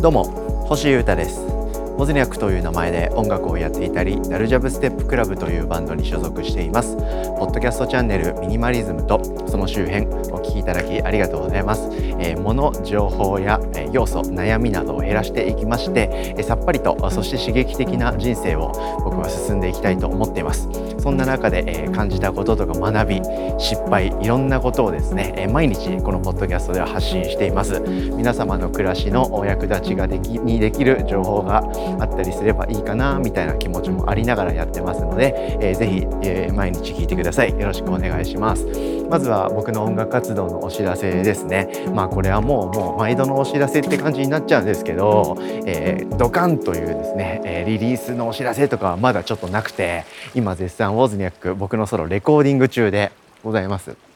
どうも星優太です。モズニャクという名前で音楽をやっていたりダルジャブステップクラブというバンドに所属しています。ポッドキャストチャンネルミニマリズムとその周辺お聞きいただきありがとうございます、えー、物情報やえ要素悩みなどを減らしていきまして、えさっぱりとそして刺激的な人生を僕は進んでいきたいと思っています。そんな中で、え感じたこととか学び失敗いろんなことをですね、え毎日このポッドキャストでは発信しています。皆様の暮らしのお役立ちができにできる情報があったりすればいいかなみたいな気持ちもありながらやってますので、えー、ぜひ、えー、毎日聞いてください。よろしくお願いします。まずは僕の音楽活動のお知らせですね。まあこれはもうもう毎度のお知らせって感じになっちゃうんですけど、えー、ドカンというですね、えリリースのお知らせとかはまだちょっとなくて今絶賛ウォズニャック僕のソロレコーディング中でございます。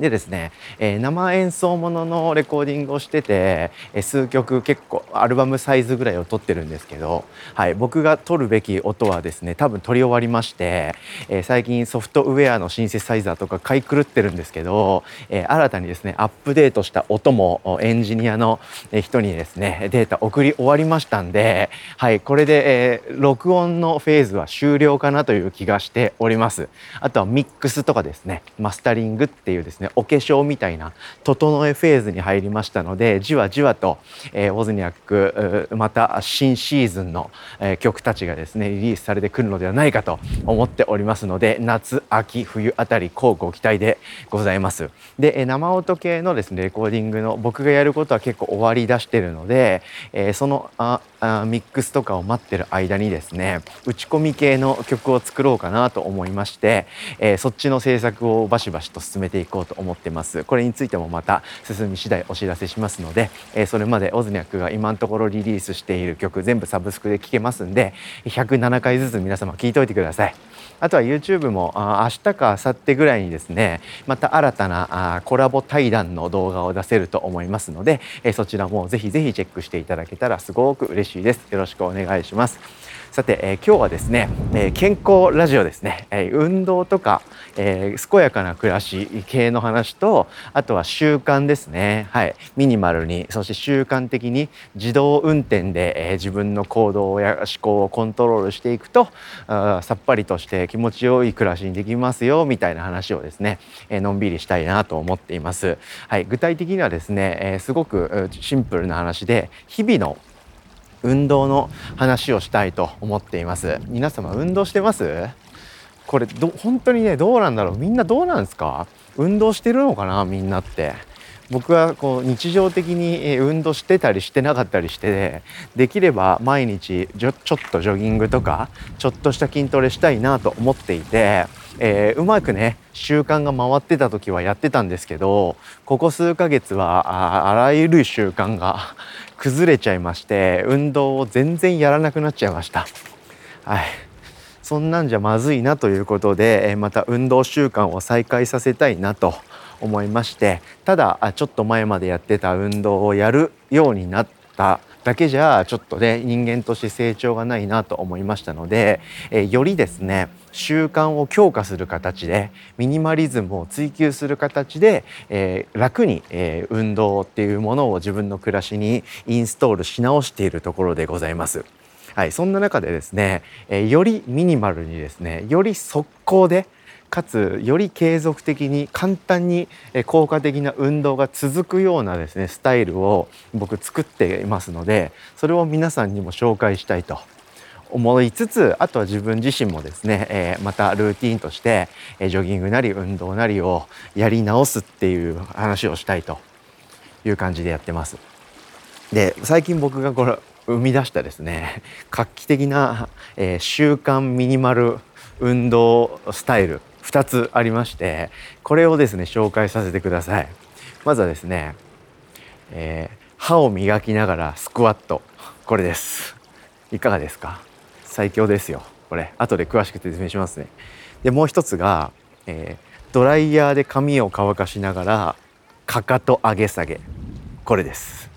でですね、えー、生演奏もののレコーディングをしてて、え、数曲結構アルバムサイズぐらいを撮ってるんですけど、はい、僕が撮るべき音はですね多分撮り終わりまして、えー、最近ソフトウェアのシンセサイザーとか買い狂ってるんですけど、え新たにですねアップデートした音もエンジニアの人にですねデータ送り終わりましたんで、はい、これで、え録音のフェーズは終了かなという気がしております。あとはミックスとかですねマスタリングっていうですねお化粧みたいな整えフェーズに入りましたのでじわじわと、えー、ウォズニャックまた新シーズンの、えー、曲たちがですねリリースされてくるのではないかと思っておりますので夏秋冬あたり交互期待でございます。で生音系のですねレコーディングの僕がやることは結構終わりだしてるので、えー、そのああミックスとかを待ってる間にですね打ち込み系の曲を作ろうかなと思いまして、えー、そっちの制作をバシバシと進めていこうと思ってます。これについてもまた進み次第お知らせしますので、えー、それまでオズニャックが今のところリリースしている曲全部サブスクで聴けますんで107回ずつ皆様聴いといてください。あとは YouTube もあ明日か明後日ぐらいにですねまた新たなあコラボ対談の動画を出せると思いますので、えー、そちらもぜひぜひチェックしていただけたらすごく嬉しいです。よろしくお願いします。さて、えー、今日はですね、えー、健康ラジオですね、えー、運動とか、え健やかな暮らし系の話とあとは習慣ですね。はい。ミニマルにそして習慣的に自動運転で、え自分の行動や思考をコントロールしていくとあさっぱりとして気持ちよい暮らしにできますよみたいな話をですね、えのんびりしたいなと思っています。はい、具体的にはですね、えすごくシンプルな話で日々の運動の話をしたいと思っています。皆様運動してます？これど本当にねどうなんだろう？みんなどうなんですか？運動してるのかな？みんなって。僕はこう日常的に運動してたりしてなかったりしてできれば毎日ちょっとジョギングとかちょっとした筋トレしたいなと思っていて、えー、うまくね習慣が回ってた時はやってたんですけどここ数ヶ月はあらゆる習慣が 崩れちゃいまして運動を全然やらなくなっちゃいました。はいそんなんじゃまずいなということでまた運動習慣を再開させたいなと思いましてただちょっと前までやってた運動をやるようになっただけじゃちょっとね人間として成長がないなと思いましたので、えよりですね習慣を強化する形でミニマリズムを追求する形で、えー、楽に、えー、運動っていうものを自分の暮らしにインストールし直しているところでございます。はい、そんな中でですね、えー、よりミニマルにですねより速攻でかつより継続的に簡単に効果的な運動が続くようなですねスタイルを僕作っていますのでそれを皆さんにも紹介したいと思いつつあとは自分自身もですね、えー、またルーティンとして、え、ジョギングなり運動なりをやり直すっていう話をしたいという感じでやってます。で最近僕がこれ生み出したですね画期的な、えー、習慣ミニマル運動スタイル2つありましてこれをですね紹介させてください。まずはですね、えー、歯を磨きながらスクワット。これです。いかがですか？最強ですよ。これ。後で詳しく説明しますね。でもう一つが、えー、ドライヤーで髪を乾かしながらかかと上げ下げ。これです。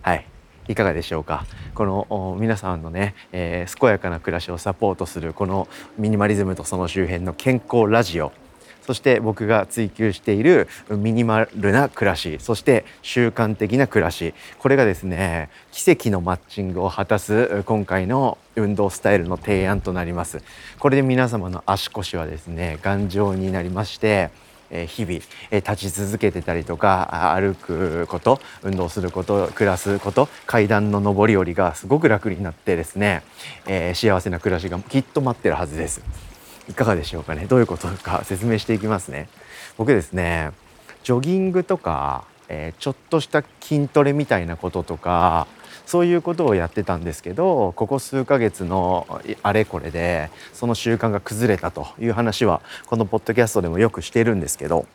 はい。いかがでしょうか。この皆さんのね、えー、健やかな暮らしをサポートするこのミニマリズムとその周辺の健康ラジオ。そして僕が追求しているミニマルな暮らしそして習慣的な暮らし。これがですね奇跡のマッチングを果たす今回の運動スタイルの提案となります。これで皆様の足腰はですね頑丈になりまして日々立ち続けてたりとか歩くこと運動すること暮らすこと階段の上り下りがすごく楽になってですね、えー、幸せな暮らしがきっと待ってるはずです。いかがでしょうかね。どういうことか説明していきますね。僕ですねジョギングとか、えー、ちょっとした筋トレみたいなこととかそういうことをやってたんですけどここ数ヶ月のあれこれでその習慣が崩れたという話はこのポッドキャストでもよくしてるんですけど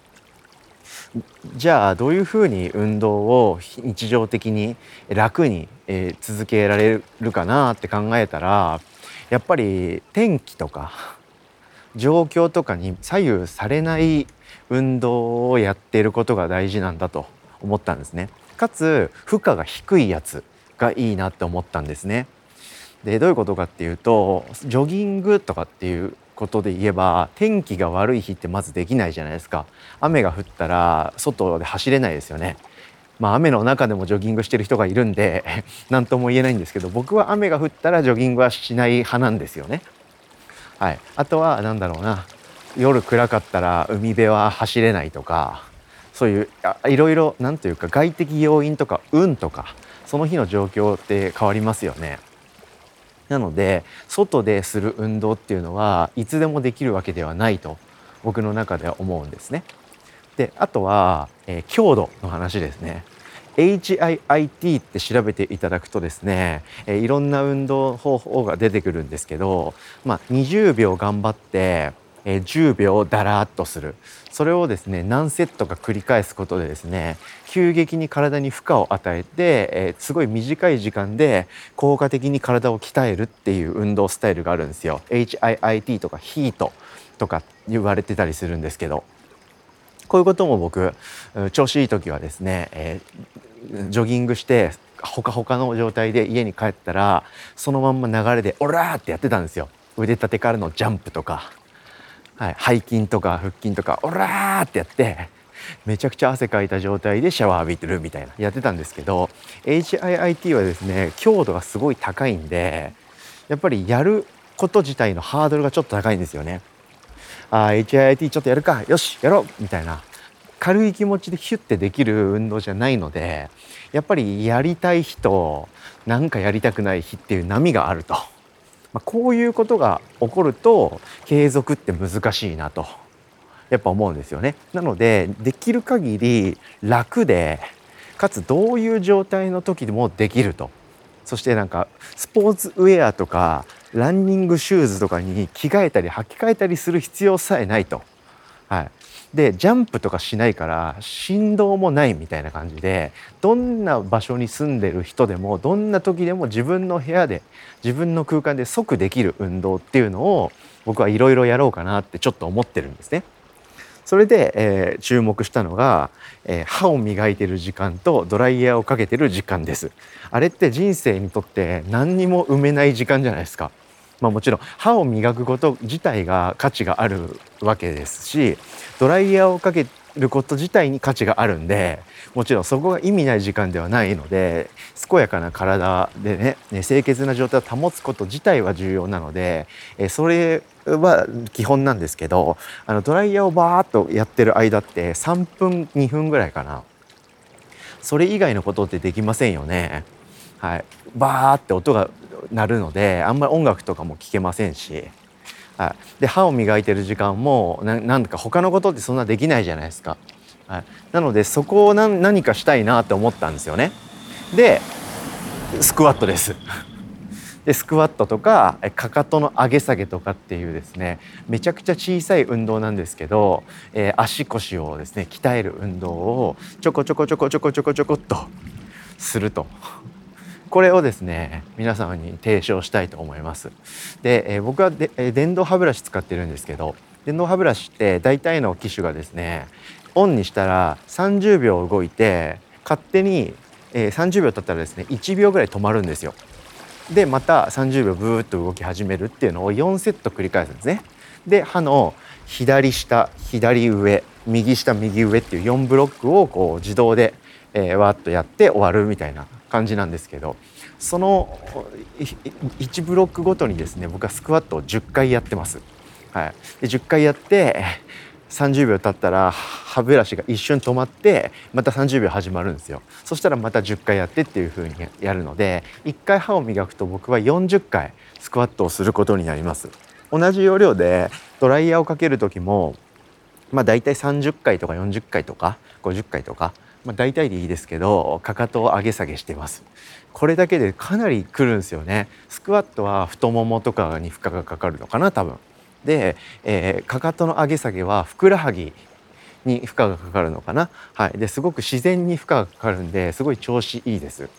じゃあどういうふうに運動を日常的に楽に、え続けられるかなって考えたらやっぱり天気とか状況とかに左右されない運動をやっていることが大事なんだと思ったんですね。かつ負荷が低いやつがいいなって思ったんですね。でどういうことかっていうとジョギングとかっていうことで言えば天気が悪い日ってまずできないじゃないですか雨が降ったら外で走れないですよねまあ雨の中でもジョギングしてる人がいるんで 何とも言えないんですけど僕は雨が降ったらジョギングはしない派なんですよねはいあとは何だろうな夜暗かったら海辺は走れないとかそういういろいろ何というか外的要因とか運とかその日の状況って変わりますよね。なので外でする運動っていうのはいつでもできるわけではないと僕の中では思うんですね。であとは、えー、強度の話ですね。HIIT って調べていただくとですね、いろんな運動方法が出てくるんですけど、まあ、20秒頑張ってえ、10秒だらっとする。それをですね何セットか繰り返すことでですね急激に体に負荷を与えて、すごい短い時間で効果的に体を鍛えるっていう運動スタイルがあるんですよ。HIIT とかヒートとか言われてたりするんですけど。こういうことも僕調子いい時はですね、え、ジョギングしてほかほかの状態で家に帰ったらそのまんま流れで「オラ!」ってやってたんですよ腕立てからのジャンプとかはい、背筋とか腹筋とかオラーってやってめちゃくちゃ汗かいた状態でシャワー浴びてるみたいなやってたんですけど HIIT はですね強度がすごい高いんでやっぱりやること自体のハードルがちょっと高いんですよね。あ HIIT ちょっとやるかよしやろうみたいな軽い気持ちでヒュッてできる運動じゃないのでやっぱりやりたい日となんかやりたくない日っていう波があると。まあ、こういうことが起こると継続って難しいなとやっぱ思うんですよね。なのでできる限り楽でかつどういう状態の時でもできるとそしてなんかスポーツウェアとかランニングシューズとかに着替えたり履き替えたりする必要さえないと。はい、でジャンプとかしないから振動もないみたいな感じでどんな場所に住んでる人でもどんな時でも自分の部屋で自分の空間で即できる運動っていうのを僕はいろいろやろうかなってちょっと思ってるんですね。それで、えー、注目したのが、えー、歯を磨いてる時間とドライヤーをかけてる時間です。あれって人生にとって何にも埋めない時間じゃないですか。まあ、もちろん歯を磨くこと自体が価値があるわけですしドライヤーをかけること自体に価値があるんでもちろんそこが意味ない時間ではないので健やかな体でね清潔な状態を保つこと自体は重要なのでえそれは基本なんですけどあのドライヤーをバーッとやってる間って3分2分ぐらいかなそれ以外のことってできませんよね。はい、バーって音が鳴るのであんまり音楽とかも聴けませんし、はい、で歯を磨いてる時間もなんか他のことってそんなできないじゃないですか。はい、なのでそこを何かしたいなって思ったんですよね。でスクワットです。でスクワットとかかかとの上げ下げとかっていうですねめちゃくちゃ小さい運動なんですけど、えー、足腰をですね鍛える運動をちょこちょこちょこちょこちょこちょこっとするとこれをですね皆様に提唱したいと思います。で、え、僕はで、え、電動歯ブラシ使ってるんですけど電動歯ブラシって大体の機種がですねオンにしたら30秒動いて勝手に、え、30秒経ったらですね1秒ぐらい止まるんですよ。でまた30秒ブーッと動き始めるっていうのを4セット繰り返すんですね。で歯の左下左上右下右上っていう4ブロックをこう自動で、えー、わっとやって終わるみたいな感じなんですけどその1ブロックごとにですね僕はスクワットを10回やってます。はい、で10回やって30秒経ったら歯ブラシが一瞬止まってまた30秒始まるんですよ。そしたらまた10回やってっていう風にやるので1回歯を磨くと僕は40回スクワットをすることになります。同じ要領でドライヤーをかける時もまあ大体30回とか40回とか50回とかまあ大体でいいですけどかかとを上げ下げしてます。これだけでかなりくるんですよね。スクワットは太ももとかに負荷がかかるのかな多分。で、えー、かかとの上げ下げはふくらはぎに負荷がかかるのかな、はい、ですごく自然に負荷がかかるんですごい調子いいです。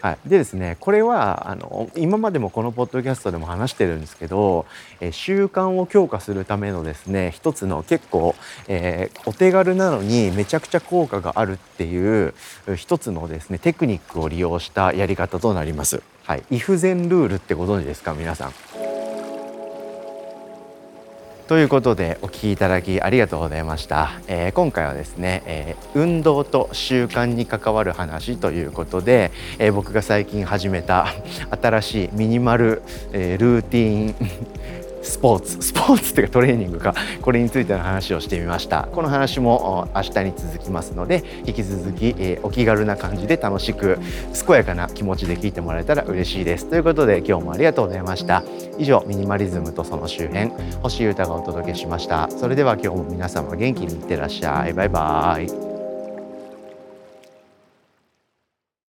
はい、でですねこれはあの今までもこのポッドキャストでも話してるんですけど、え習慣を強化するためのですね一つの結構、えー、お手軽なのにめちゃくちゃ効果があるっていう一つのですねテクニックを利用したやり方となります。はい、イフゼンルールってご存知ですか？皆さん。ということでお聞きいただきありがとうございました、えー、今回はですね、えー、運動と習慣に関わる話ということで、えー、僕が最近始めた新しいミニマル、えルーティンスポーツ スポーツっていうかトレーニングかこれについての話をしてみました。この話も明日に続きますので引き続き、え、お気軽な感じで楽しく健やかな気持ちで聞いてもらえたら嬉しいです。ということで今日もありがとうございました。以上ミニマリズムとその周辺星優太がお届けしました。それでは今日も皆様元気にいってらっしゃい。バイバーイ。